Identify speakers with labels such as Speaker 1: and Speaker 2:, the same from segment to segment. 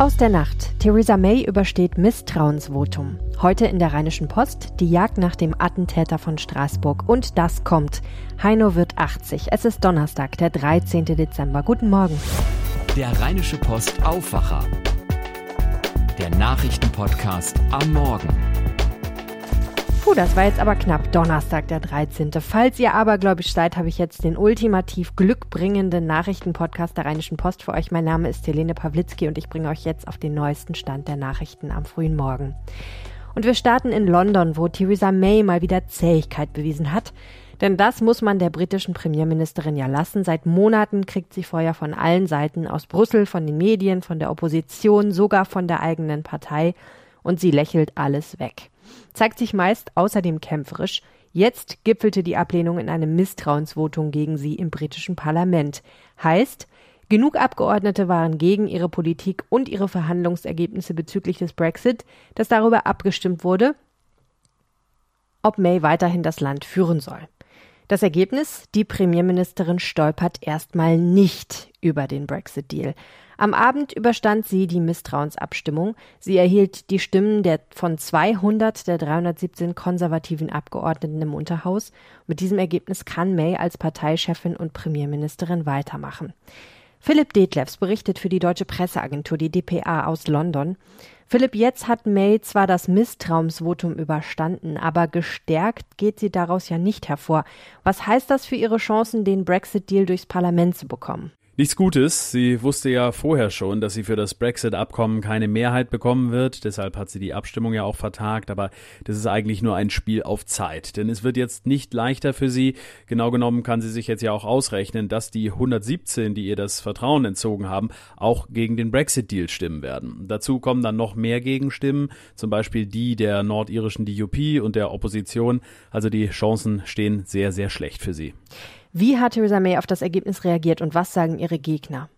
Speaker 1: Aus der Nacht. Theresa May übersteht Misstrauensvotum. Heute in der Rheinischen Post die Jagd nach dem Attentäter von Straßburg. Und das kommt. Heino wird 80. Es ist Donnerstag, der 13. Dezember. Guten Morgen.
Speaker 2: Der Rheinische Post Aufwacher. Der Nachrichtenpodcast am Morgen.
Speaker 1: Puh, das war jetzt aber knapp. Donnerstag, der 13. Falls ihr abergläubisch seid, habe ich jetzt den ultimativ glückbringenden Nachrichtenpodcast der Rheinischen Post für euch. Mein Name ist Helene Pawlitzki und ich bringe euch jetzt auf den neuesten Stand der Nachrichten am frühen Morgen. Und wir starten in London, wo Theresa May mal wieder Zähigkeit bewiesen hat. Denn das muss man der britischen Premierministerin ja lassen. Seit Monaten kriegt sie Feuer von allen Seiten, aus Brüssel, von den Medien, von der Opposition, sogar von der eigenen Partei. Und sie lächelt alles weg zeigt sich meist außerdem kämpferisch. Jetzt gipfelte die Ablehnung in einem Misstrauensvotum gegen sie im britischen Parlament. Heißt, genug Abgeordnete waren gegen ihre Politik und ihre Verhandlungsergebnisse bezüglich des Brexit, dass darüber abgestimmt wurde, ob May weiterhin das Land führen soll. Das Ergebnis? Die Premierministerin stolpert erstmal nicht über den Brexit-Deal. Am Abend überstand sie die Misstrauensabstimmung. Sie erhielt die Stimmen der von 200 der 317 konservativen Abgeordneten im Unterhaus. Mit diesem Ergebnis kann May als Parteichefin und Premierministerin weitermachen. Philipp Detlefs berichtet für die deutsche Presseagentur, die dpa aus London. Philipp, jetzt hat May zwar das Misstrauensvotum überstanden, aber gestärkt geht sie daraus ja nicht hervor. Was heißt das für ihre Chancen, den Brexit-Deal durchs Parlament zu bekommen?
Speaker 3: Nichts Gutes. Sie wusste ja vorher schon, dass sie für das Brexit-Abkommen keine Mehrheit bekommen wird. Deshalb hat sie die Abstimmung ja auch vertagt. Aber das ist eigentlich nur ein Spiel auf Zeit. Denn es wird jetzt nicht leichter für sie. Genau genommen kann sie sich jetzt ja auch ausrechnen, dass die 117, die ihr das Vertrauen entzogen haben, auch gegen den Brexit-Deal stimmen werden. Dazu kommen dann noch mehr Gegenstimmen, zum Beispiel die der nordirischen DUP und der Opposition. Also die Chancen stehen sehr, sehr schlecht für sie.
Speaker 1: Wie hat Theresa May auf das Ergebnis reagiert und was sagen ihre Gegner?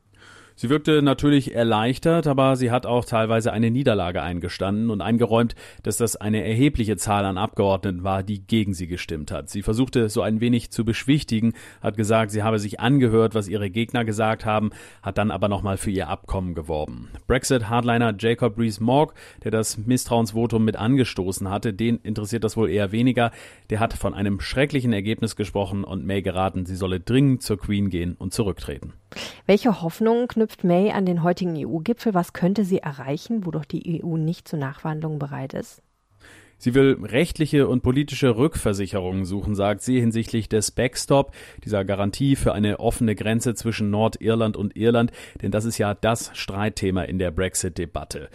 Speaker 3: Sie wirkte natürlich erleichtert, aber sie hat auch teilweise eine Niederlage eingestanden und eingeräumt, dass das eine erhebliche Zahl an Abgeordneten war, die gegen sie gestimmt hat. Sie versuchte so ein wenig zu beschwichtigen, hat gesagt, sie habe sich angehört, was ihre Gegner gesagt haben, hat dann aber nochmal für ihr Abkommen geworben. Brexit-Hardliner Jacob Rees-Mogg, der das Misstrauensvotum mit angestoßen hatte, den interessiert das wohl eher weniger. Der hat von einem schrecklichen Ergebnis gesprochen und May geraten, sie solle dringend zur Queen gehen und zurücktreten.
Speaker 1: Welche Hoffnungen knüpft May an den heutigen EU-Gipfel? Was könnte sie erreichen, wo doch die EU nicht zu Nachverhandlungen bereit ist?
Speaker 3: Sie will rechtliche und politische Rückversicherungen suchen, sagt sie hinsichtlich des Backstop, dieser Garantie für eine offene Grenze zwischen Nordirland und Irland, denn das ist ja das Streitthema in der Brexit-Debatte.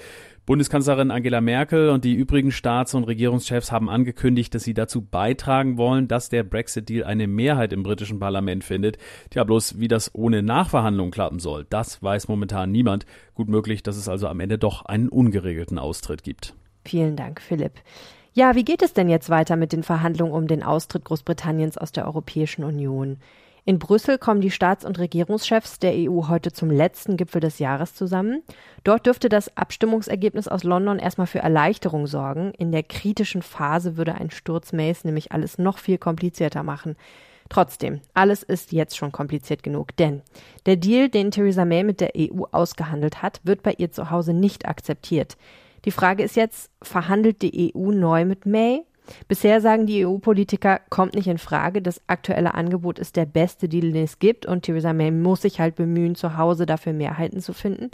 Speaker 3: Bundeskanzlerin Angela Merkel und die übrigen Staats- und Regierungschefs haben angekündigt, dass sie dazu beitragen wollen, dass der Brexit-Deal eine Mehrheit im britischen Parlament findet. Tja, bloß wie das ohne Nachverhandlung klappen soll, das weiß momentan niemand. Gut möglich, dass es also am Ende doch einen ungeregelten Austritt gibt.
Speaker 1: Vielen Dank, Philipp. Ja, wie geht es denn jetzt weiter mit den Verhandlungen um den Austritt Großbritanniens aus der Europäischen Union? In Brüssel kommen die Staats- und Regierungschefs der EU heute zum letzten Gipfel des Jahres zusammen. Dort dürfte das Abstimmungsergebnis aus London erstmal für Erleichterung sorgen. In der kritischen Phase würde ein Sturz Mays nämlich alles noch viel komplizierter machen. Trotzdem, alles ist jetzt schon kompliziert genug, denn der Deal, den Theresa May mit der EU ausgehandelt hat, wird bei ihr zu Hause nicht akzeptiert. Die Frage ist jetzt, verhandelt die EU neu mit May Bisher sagen die EU-Politiker, kommt nicht in Frage. Das aktuelle Angebot ist der beste Deal, den es gibt und Theresa May muss sich halt bemühen, zu Hause dafür Mehrheiten zu finden.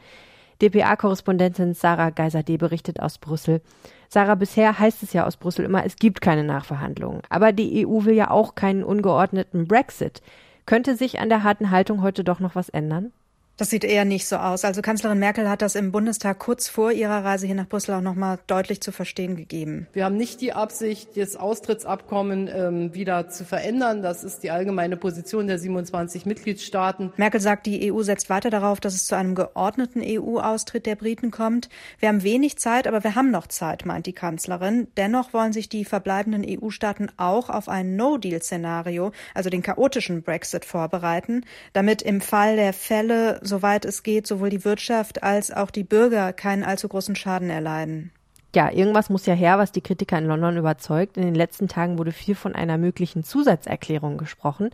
Speaker 1: DPA-Korrespondentin Sarah Geiser-D berichtet aus Brüssel. Sarah, bisher heißt es ja aus Brüssel immer, es gibt keine Nachverhandlungen. Aber die EU will ja auch keinen ungeordneten Brexit. Könnte sich an der harten Haltung heute doch noch was ändern?
Speaker 4: Das sieht eher nicht so aus. Also Kanzlerin Merkel hat das im Bundestag kurz vor ihrer Reise hier nach Brüssel auch noch mal deutlich zu verstehen gegeben.
Speaker 5: Wir haben nicht die Absicht, das Austrittsabkommen ähm, wieder zu verändern. Das ist die allgemeine Position der 27 Mitgliedstaaten.
Speaker 4: Merkel sagt, die EU setzt weiter darauf, dass es zu einem geordneten EU-Austritt der Briten kommt. Wir haben wenig Zeit, aber wir haben noch Zeit, meint die Kanzlerin. Dennoch wollen sich die verbleibenden EU-Staaten auch auf ein No-Deal-Szenario, also den chaotischen Brexit, vorbereiten, damit im Fall der Fälle soweit es geht, sowohl die Wirtschaft als auch die Bürger keinen allzu großen Schaden erleiden.
Speaker 1: Ja, irgendwas muss ja her, was die Kritiker in London überzeugt. In den letzten Tagen wurde viel von einer möglichen Zusatzerklärung gesprochen,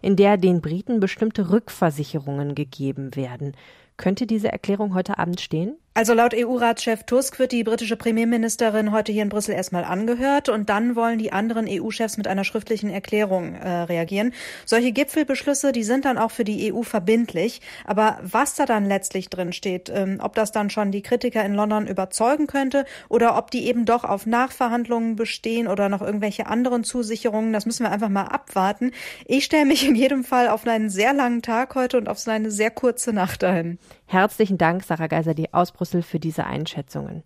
Speaker 1: in der den Briten bestimmte Rückversicherungen gegeben werden. Könnte diese Erklärung heute Abend stehen?
Speaker 4: Also laut EU-Ratschef Tusk wird die britische Premierministerin heute hier in Brüssel erstmal angehört und dann wollen die anderen EU-Chefs mit einer schriftlichen Erklärung äh, reagieren. Solche Gipfelbeschlüsse, die sind dann auch für die EU verbindlich. Aber was da dann letztlich drin steht, ähm, ob das dann schon die Kritiker in London überzeugen könnte oder ob die eben doch auf Nachverhandlungen bestehen oder noch irgendwelche anderen Zusicherungen, das müssen wir einfach mal abwarten. Ich stelle mich in jedem Fall auf einen sehr langen Tag heute und auf eine sehr kurze Nacht dahin.
Speaker 1: Herzlichen Dank, Sarah Geiser, die aus Brüssel für diese Einschätzungen.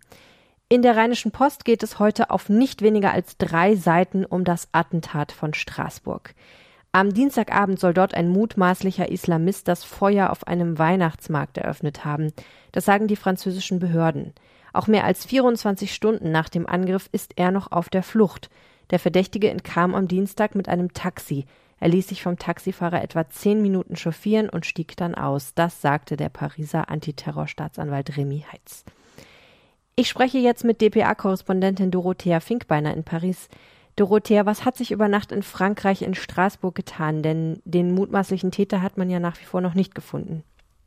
Speaker 1: In der Rheinischen Post geht es heute auf nicht weniger als drei Seiten um das Attentat von Straßburg. Am Dienstagabend soll dort ein mutmaßlicher Islamist das Feuer auf einem Weihnachtsmarkt eröffnet haben. Das sagen die französischen Behörden. Auch mehr als 24 Stunden nach dem Angriff ist er noch auf der Flucht. Der Verdächtige entkam am Dienstag mit einem Taxi. Er ließ sich vom Taxifahrer etwa zehn Minuten chauffieren und stieg dann aus. Das sagte der Pariser Antiterrorstaatsanwalt Remy Heitz. Ich spreche jetzt mit dpa-Korrespondentin Dorothea Finkbeiner in Paris. Dorothea, was hat sich über Nacht in Frankreich in Straßburg getan? Denn den mutmaßlichen Täter hat man ja nach wie vor noch nicht gefunden.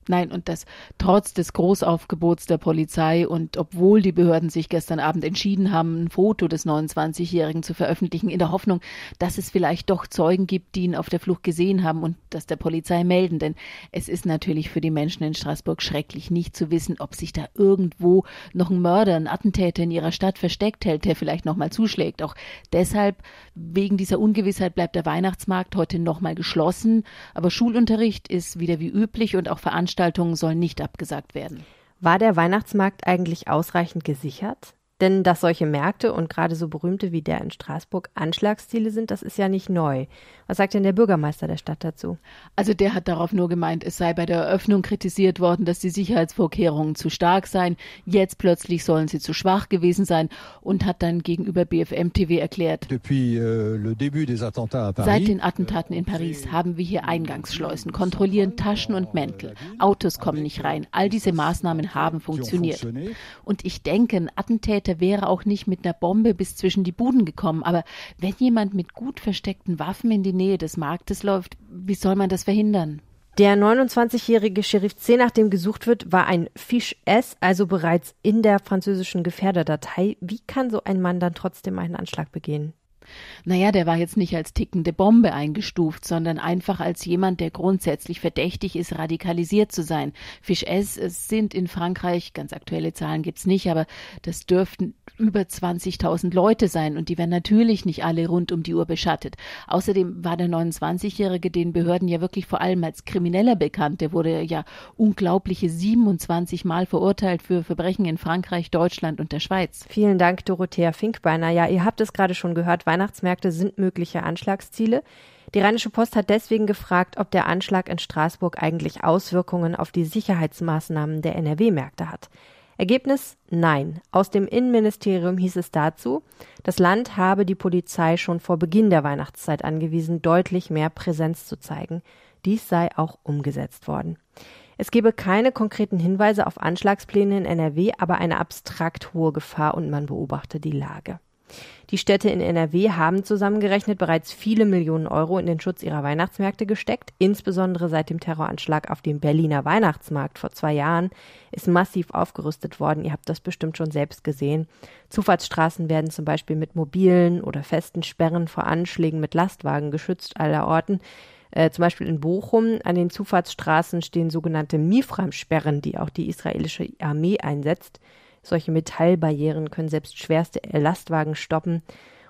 Speaker 6: Nein, und das trotz des Großaufgebots der Polizei und obwohl die Behörden sich gestern Abend entschieden haben, ein Foto des 29-Jährigen zu veröffentlichen, in der Hoffnung, dass es vielleicht doch Zeugen gibt, die ihn auf der Flucht gesehen haben und das der Polizei melden. Denn es ist natürlich für die Menschen in Straßburg schrecklich, nicht zu wissen, ob sich da irgendwo noch ein Mörder, ein Attentäter in ihrer Stadt versteckt hält, der vielleicht nochmal zuschlägt. Auch deshalb, wegen dieser Ungewissheit, bleibt der Weihnachtsmarkt heute nochmal geschlossen. Aber Schulunterricht ist wieder wie üblich und auch Veranstaltungen Veranstaltungen sollen nicht abgesagt werden.
Speaker 1: War der Weihnachtsmarkt eigentlich ausreichend gesichert? Denn dass solche Märkte und gerade so berühmte wie der in Straßburg Anschlagsziele sind, das ist ja nicht neu. Was sagt denn der Bürgermeister der Stadt dazu?
Speaker 6: Also der hat darauf nur gemeint, es sei bei der Eröffnung kritisiert worden, dass die Sicherheitsvorkehrungen zu stark seien. Jetzt plötzlich sollen sie zu schwach gewesen sein und hat dann gegenüber BFM TV erklärt. Euh, Seit den Attentaten in Paris haben wir hier Eingangsschleusen, kontrollieren Taschen und Mäntel. Autos kommen nicht rein. All diese Maßnahmen haben funktioniert. Und ich denke, ein Attentäter Täter wäre auch nicht mit einer Bombe bis zwischen die Buden gekommen. Aber wenn jemand mit gut versteckten Waffen in die Nähe des Marktes läuft, wie soll man das verhindern?
Speaker 1: Der 29-jährige Sheriff C, nach dem gesucht wird, war ein Fisch S, also bereits in der französischen Gefährderdatei. Wie kann so ein Mann dann trotzdem einen Anschlag begehen?
Speaker 6: Naja, der war jetzt nicht als tickende Bombe eingestuft, sondern einfach als jemand, der grundsätzlich verdächtig ist, radikalisiert zu sein. Fisch S es sind in Frankreich, ganz aktuelle Zahlen gibt's nicht, aber das dürften über 20.000 Leute sein und die werden natürlich nicht alle rund um die Uhr beschattet. Außerdem war der 29-Jährige den Behörden ja wirklich vor allem als Krimineller bekannt. Der wurde ja unglaubliche 27 Mal verurteilt für Verbrechen in Frankreich, Deutschland und der Schweiz.
Speaker 1: Vielen Dank, Dorothea Finkbeiner. Ja, ihr habt es gerade schon gehört, Weihnachtsmärkte sind mögliche Anschlagsziele. Die Rheinische Post hat deswegen gefragt, ob der Anschlag in Straßburg eigentlich Auswirkungen auf die Sicherheitsmaßnahmen der NRW-Märkte hat. Ergebnis Nein. Aus dem Innenministerium hieß es dazu, das Land habe die Polizei schon vor Beginn der Weihnachtszeit angewiesen, deutlich mehr Präsenz zu zeigen. Dies sei auch umgesetzt worden. Es gebe keine konkreten Hinweise auf Anschlagspläne in NRW, aber eine abstrakt hohe Gefahr und man beobachte die Lage. Die Städte in NRW haben zusammengerechnet bereits viele Millionen Euro in den Schutz ihrer Weihnachtsmärkte gesteckt. Insbesondere seit dem Terroranschlag auf dem Berliner Weihnachtsmarkt vor zwei Jahren ist massiv aufgerüstet worden. Ihr habt das bestimmt schon selbst gesehen. Zufahrtsstraßen werden zum Beispiel mit mobilen oder festen Sperren vor Anschlägen mit Lastwagen geschützt aller Orten. Äh, zum Beispiel in Bochum an den Zufahrtsstraßen stehen sogenannte Mifram-Sperren, die auch die israelische Armee einsetzt. Solche Metallbarrieren können selbst schwerste Lastwagen stoppen.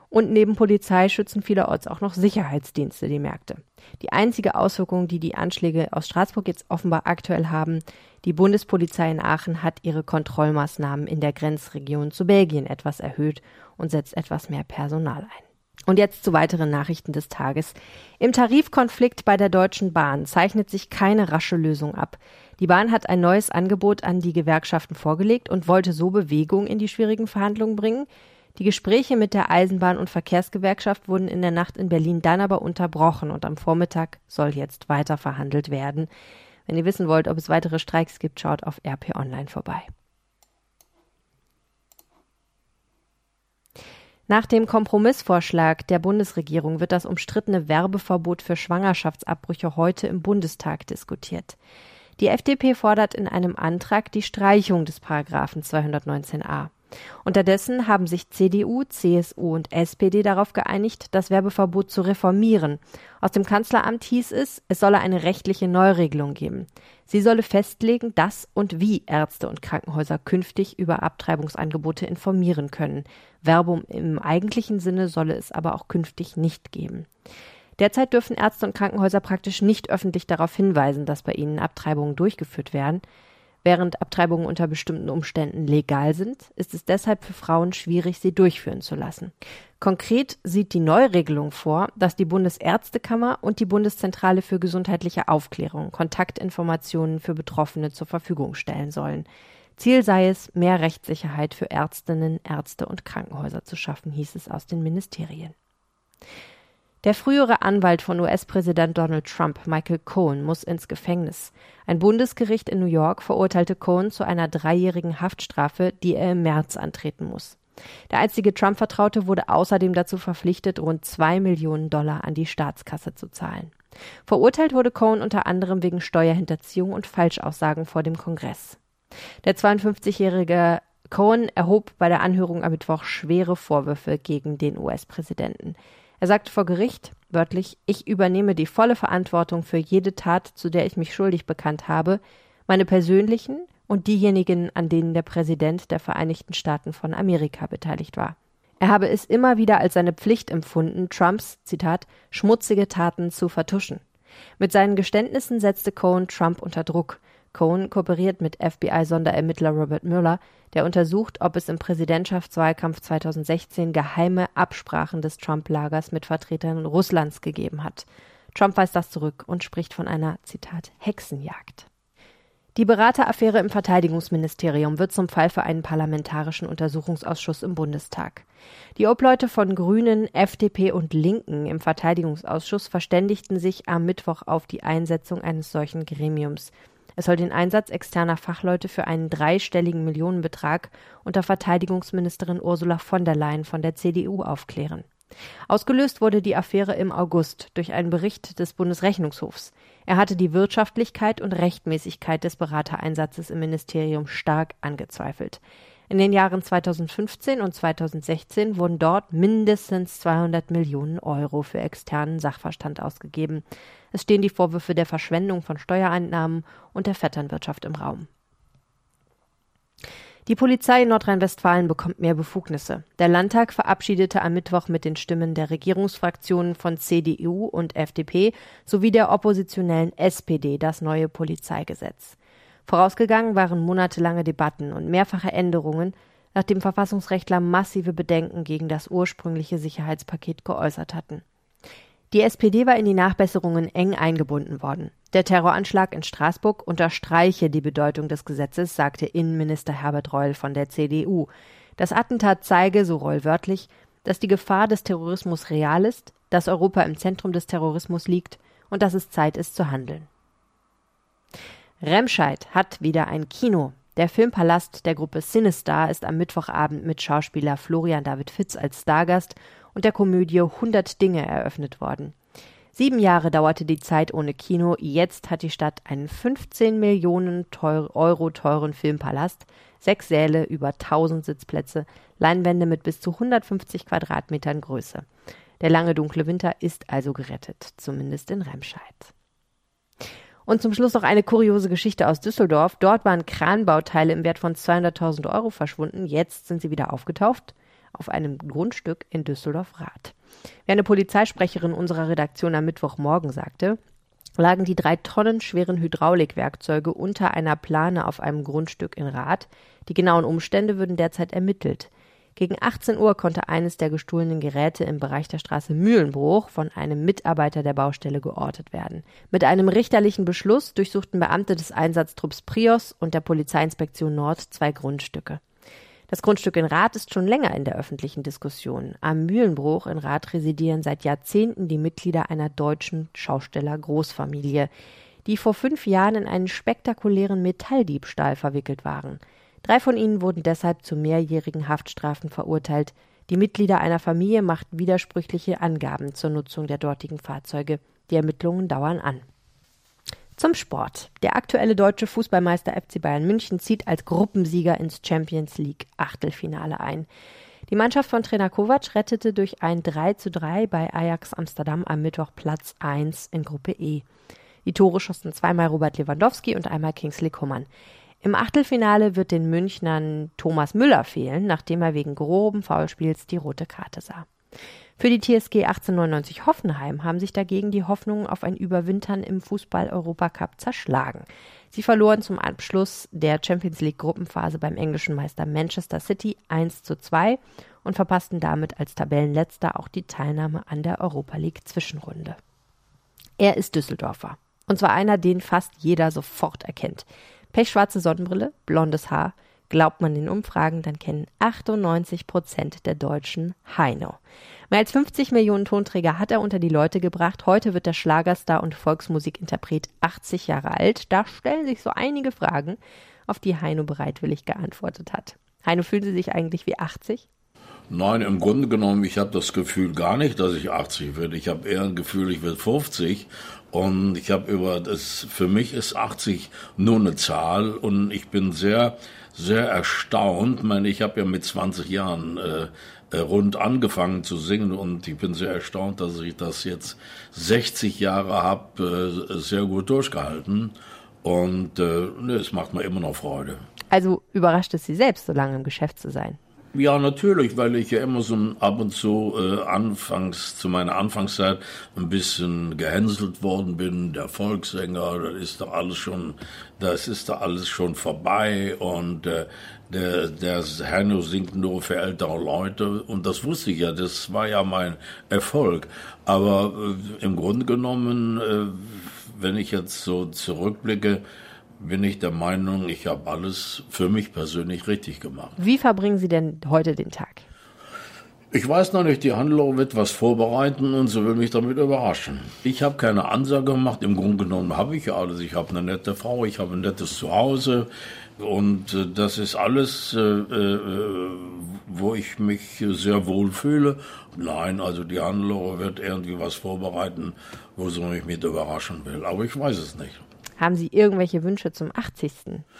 Speaker 1: Und neben Polizei schützen vielerorts auch noch Sicherheitsdienste die Märkte. Die einzige Auswirkung, die die Anschläge aus Straßburg jetzt offenbar aktuell haben, die Bundespolizei in Aachen hat ihre Kontrollmaßnahmen in der Grenzregion zu Belgien etwas erhöht und setzt etwas mehr Personal ein. Und jetzt zu weiteren Nachrichten des Tages. Im Tarifkonflikt bei der Deutschen Bahn zeichnet sich keine rasche Lösung ab. Die Bahn hat ein neues Angebot an die Gewerkschaften vorgelegt und wollte so Bewegung in die schwierigen Verhandlungen bringen. Die Gespräche mit der Eisenbahn- und Verkehrsgewerkschaft wurden in der Nacht in Berlin dann aber unterbrochen und am Vormittag soll jetzt weiter verhandelt werden. Wenn ihr wissen wollt, ob es weitere Streiks gibt, schaut auf RP Online vorbei. Nach dem Kompromissvorschlag der Bundesregierung wird das umstrittene Werbeverbot für Schwangerschaftsabbrüche heute im Bundestag diskutiert. Die FDP fordert in einem Antrag die Streichung des Paragraphen 219a. Unterdessen haben sich CDU, CSU und SPD darauf geeinigt, das Werbeverbot zu reformieren. Aus dem Kanzleramt hieß es, es solle eine rechtliche Neuregelung geben. Sie solle festlegen, dass und wie Ärzte und Krankenhäuser künftig über Abtreibungsangebote informieren können. Werbung im eigentlichen Sinne solle es aber auch künftig nicht geben. Derzeit dürfen Ärzte und Krankenhäuser praktisch nicht öffentlich darauf hinweisen, dass bei ihnen Abtreibungen durchgeführt werden. Während Abtreibungen unter bestimmten Umständen legal sind, ist es deshalb für Frauen schwierig, sie durchführen zu lassen. Konkret sieht die Neuregelung vor, dass die Bundesärztekammer und die Bundeszentrale für gesundheitliche Aufklärung Kontaktinformationen für Betroffene zur Verfügung stellen sollen. Ziel sei es, mehr Rechtssicherheit für Ärztinnen, Ärzte und Krankenhäuser zu schaffen, hieß es aus den Ministerien. Der frühere Anwalt von US-Präsident Donald Trump, Michael Cohen, muss ins Gefängnis. Ein Bundesgericht in New York verurteilte Cohen zu einer dreijährigen Haftstrafe, die er im März antreten muss. Der einzige Trump-Vertraute wurde außerdem dazu verpflichtet, rund zwei Millionen Dollar an die Staatskasse zu zahlen. Verurteilt wurde Cohen unter anderem wegen Steuerhinterziehung und Falschaussagen vor dem Kongress. Der 52-jährige Cohen erhob bei der Anhörung am Mittwoch schwere Vorwürfe gegen den US-Präsidenten. Er sagte vor Gericht wörtlich, ich übernehme die volle Verantwortung für jede Tat, zu der ich mich schuldig bekannt habe, meine persönlichen und diejenigen, an denen der Präsident der Vereinigten Staaten von Amerika beteiligt war. Er habe es immer wieder als seine Pflicht empfunden, Trumps, Zitat, schmutzige Taten zu vertuschen. Mit seinen Geständnissen setzte Cohen Trump unter Druck. Cohen kooperiert mit FBI-Sonderermittler Robert Mueller, der untersucht, ob es im Präsidentschaftswahlkampf 2016 geheime Absprachen des Trump-Lagers mit Vertretern Russlands gegeben hat. Trump weist das zurück und spricht von einer, Zitat, Hexenjagd. Die Berateraffäre im Verteidigungsministerium wird zum Fall für einen parlamentarischen Untersuchungsausschuss im Bundestag. Die Obleute von Grünen, FDP und Linken im Verteidigungsausschuss verständigten sich am Mittwoch auf die Einsetzung eines solchen Gremiums. Es soll den Einsatz externer Fachleute für einen dreistelligen Millionenbetrag unter Verteidigungsministerin Ursula von der Leyen von der CDU aufklären. Ausgelöst wurde die Affäre im August durch einen Bericht des Bundesrechnungshofs. Er hatte die Wirtschaftlichkeit und Rechtmäßigkeit des Beratereinsatzes im Ministerium stark angezweifelt. In den Jahren 2015 und 2016 wurden dort mindestens 200 Millionen Euro für externen Sachverstand ausgegeben. Es stehen die Vorwürfe der Verschwendung von Steuereinnahmen und der Vetternwirtschaft im Raum. Die Polizei in Nordrhein-Westfalen bekommt mehr Befugnisse. Der Landtag verabschiedete am Mittwoch mit den Stimmen der Regierungsfraktionen von CDU und FDP sowie der oppositionellen SPD das neue Polizeigesetz. Vorausgegangen waren monatelange Debatten und mehrfache Änderungen, nachdem Verfassungsrechtler massive Bedenken gegen das ursprüngliche Sicherheitspaket geäußert hatten. Die SPD war in die Nachbesserungen eng eingebunden worden. Der Terroranschlag in Straßburg unterstreiche die Bedeutung des Gesetzes, sagte Innenminister Herbert Reul von der CDU. Das Attentat zeige, so Reul wörtlich, dass die Gefahr des Terrorismus real ist, dass Europa im Zentrum des Terrorismus liegt und dass es Zeit ist zu handeln. Remscheid hat wieder ein Kino. Der Filmpalast der Gruppe Cinestar ist am Mittwochabend mit Schauspieler Florian David Fitz als Stargast und der Komödie 100 Dinge eröffnet worden. Sieben Jahre dauerte die Zeit ohne Kino. Jetzt hat die Stadt einen 15 Millionen Euro teuren Filmpalast, sechs Säle, über 1000 Sitzplätze, Leinwände mit bis zu 150 Quadratmetern Größe. Der lange dunkle Winter ist also gerettet, zumindest in Remscheid. Und zum Schluss noch eine kuriose Geschichte aus Düsseldorf. Dort waren Kranbauteile im Wert von 200.000 Euro verschwunden. Jetzt sind sie wieder aufgetaucht auf einem Grundstück in Düsseldorf-Rath. Wie eine Polizeisprecherin unserer Redaktion am Mittwochmorgen sagte, lagen die drei Tonnen schweren Hydraulikwerkzeuge unter einer Plane auf einem Grundstück in Rath. Die genauen Umstände würden derzeit ermittelt. Gegen 18 Uhr konnte eines der gestohlenen Geräte im Bereich der Straße Mühlenbruch von einem Mitarbeiter der Baustelle geortet werden. Mit einem richterlichen Beschluss durchsuchten Beamte des Einsatztrupps Prios und der Polizeiinspektion Nord zwei Grundstücke. Das Grundstück in Rath ist schon länger in der öffentlichen Diskussion. Am Mühlenbruch in Rath residieren seit Jahrzehnten die Mitglieder einer deutschen Schausteller-Großfamilie, die vor fünf Jahren in einen spektakulären Metalldiebstahl verwickelt waren. Drei von ihnen wurden deshalb zu mehrjährigen Haftstrafen verurteilt. Die Mitglieder einer Familie machten widersprüchliche Angaben zur Nutzung der dortigen Fahrzeuge. Die Ermittlungen dauern an. Zum Sport. Der aktuelle deutsche Fußballmeister FC Bayern München zieht als Gruppensieger ins Champions League Achtelfinale ein. Die Mannschaft von Trainer Kovac rettete durch ein 3 zu 3 bei Ajax Amsterdam am Mittwoch Platz 1 in Gruppe E. Die Tore schossen zweimal Robert Lewandowski und einmal Kingsley Coman. Im Achtelfinale wird den Münchnern Thomas Müller fehlen, nachdem er wegen groben Foulspiels die rote Karte sah. Für die TSG 1899 Hoffenheim haben sich dagegen die Hoffnungen auf ein Überwintern im Fußball-Europacup zerschlagen. Sie verloren zum Abschluss der Champions League Gruppenphase beim englischen Meister Manchester City 1 zu 2 und verpassten damit als Tabellenletzter auch die Teilnahme an der Europa League Zwischenrunde. Er ist Düsseldorfer. Und zwar einer, den fast jeder sofort erkennt. Pechschwarze Sonnenbrille, blondes Haar, Glaubt man den Umfragen, dann kennen 98 Prozent der Deutschen Heino. Mehr als 50 Millionen Tonträger hat er unter die Leute gebracht. Heute wird der Schlagerstar und Volksmusikinterpret 80 Jahre alt. Da stellen sich so einige Fragen, auf die Heino bereitwillig geantwortet hat. Heino, fühlen Sie sich eigentlich wie 80?
Speaker 7: Nein, im Grunde genommen, ich habe das Gefühl gar nicht, dass ich 80 werde. Ich habe eher ein Gefühl, ich werde 50. Und ich habe über das, für mich ist 80 nur eine Zahl und ich bin sehr sehr erstaunt. Ich meine, ich habe ja mit 20 Jahren äh, äh, rund angefangen zu singen und ich bin sehr erstaunt, dass ich das jetzt 60 Jahre habe äh, sehr gut durchgehalten. Und äh, ne, es macht mir immer noch Freude.
Speaker 1: Also überrascht es Sie selbst, so lange im Geschäft zu sein?
Speaker 7: Ja, natürlich, weil ich ja immer so ab und zu äh, anfangs, zu meiner Anfangszeit ein bisschen gehänselt worden bin, der Volkssänger, das ist doch alles schon, das ist doch alles schon vorbei. Und äh, der, der Herno singt nur für ältere Leute. Und das wusste ich ja, das war ja mein Erfolg. Aber äh, im Grunde genommen, äh, wenn ich jetzt so zurückblicke, bin ich der Meinung, ich habe alles für mich persönlich richtig gemacht.
Speaker 1: Wie verbringen Sie denn heute den Tag?
Speaker 7: Ich weiß noch nicht, die Handlung wird was vorbereiten und sie will mich damit überraschen. Ich habe keine Ansage gemacht, im Grunde genommen habe ich alles. Ich habe eine nette Frau, ich habe ein nettes Zuhause und äh, das ist alles, äh, äh, wo ich mich sehr wohl fühle. Nein, also die Handlung wird irgendwie was vorbereiten, wo sie mich mit überraschen will, aber ich weiß es nicht.
Speaker 1: Haben Sie irgendwelche Wünsche zum 80.?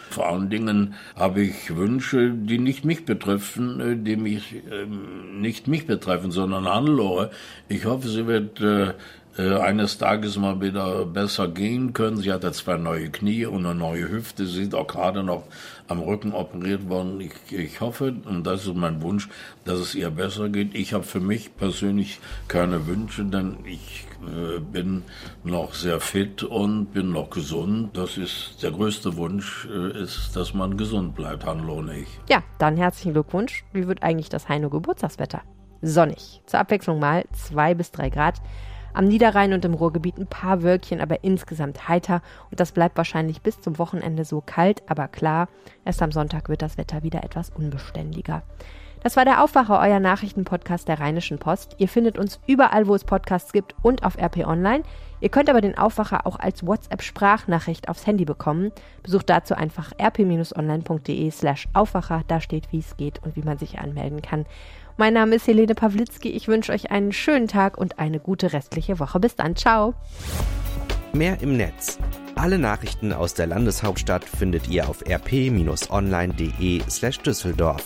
Speaker 7: Vor allen Dingen habe ich Wünsche, die nicht mich betreffen, äh, die mich äh, nicht mich betreffen, sondern Hannelore. Ich hoffe, sie wird äh, äh, eines Tages mal wieder besser gehen können. Sie hat ja zwei neue Knie und eine neue Hüfte. Sie ist auch gerade noch am Rücken operiert worden. Ich, ich hoffe, und das ist mein Wunsch, dass es ihr besser geht. Ich habe für mich persönlich keine Wünsche, denn ich äh, bin noch sehr fit und bin noch gesund. Das ist der größte Wunsch, äh, ist, dass man gesund bleibt, Hanlo und ich.
Speaker 1: Ja, dann herzlichen Glückwunsch. Wie wird eigentlich das Heino Geburtstagswetter? Sonnig. Zur Abwechslung mal zwei bis drei Grad. Am Niederrhein und im Ruhrgebiet ein paar Wölkchen, aber insgesamt heiter und das bleibt wahrscheinlich bis zum Wochenende so kalt, aber klar, erst am Sonntag wird das Wetter wieder etwas unbeständiger. Das war der Aufwacher, euer Nachrichtenpodcast der Rheinischen Post. Ihr findet uns überall, wo es Podcasts gibt und auf RP Online. Ihr könnt aber den Aufwacher auch als WhatsApp-Sprachnachricht aufs Handy bekommen. Besucht dazu einfach rp-online.de slash Aufwacher. Da steht, wie es geht und wie man sich anmelden kann. Mein Name ist Helene Pawlitzki. Ich wünsche euch einen schönen Tag und eine gute restliche Woche. Bis dann. Ciao.
Speaker 8: Mehr im Netz. Alle Nachrichten aus der Landeshauptstadt findet ihr auf rp-online.de slash Düsseldorf.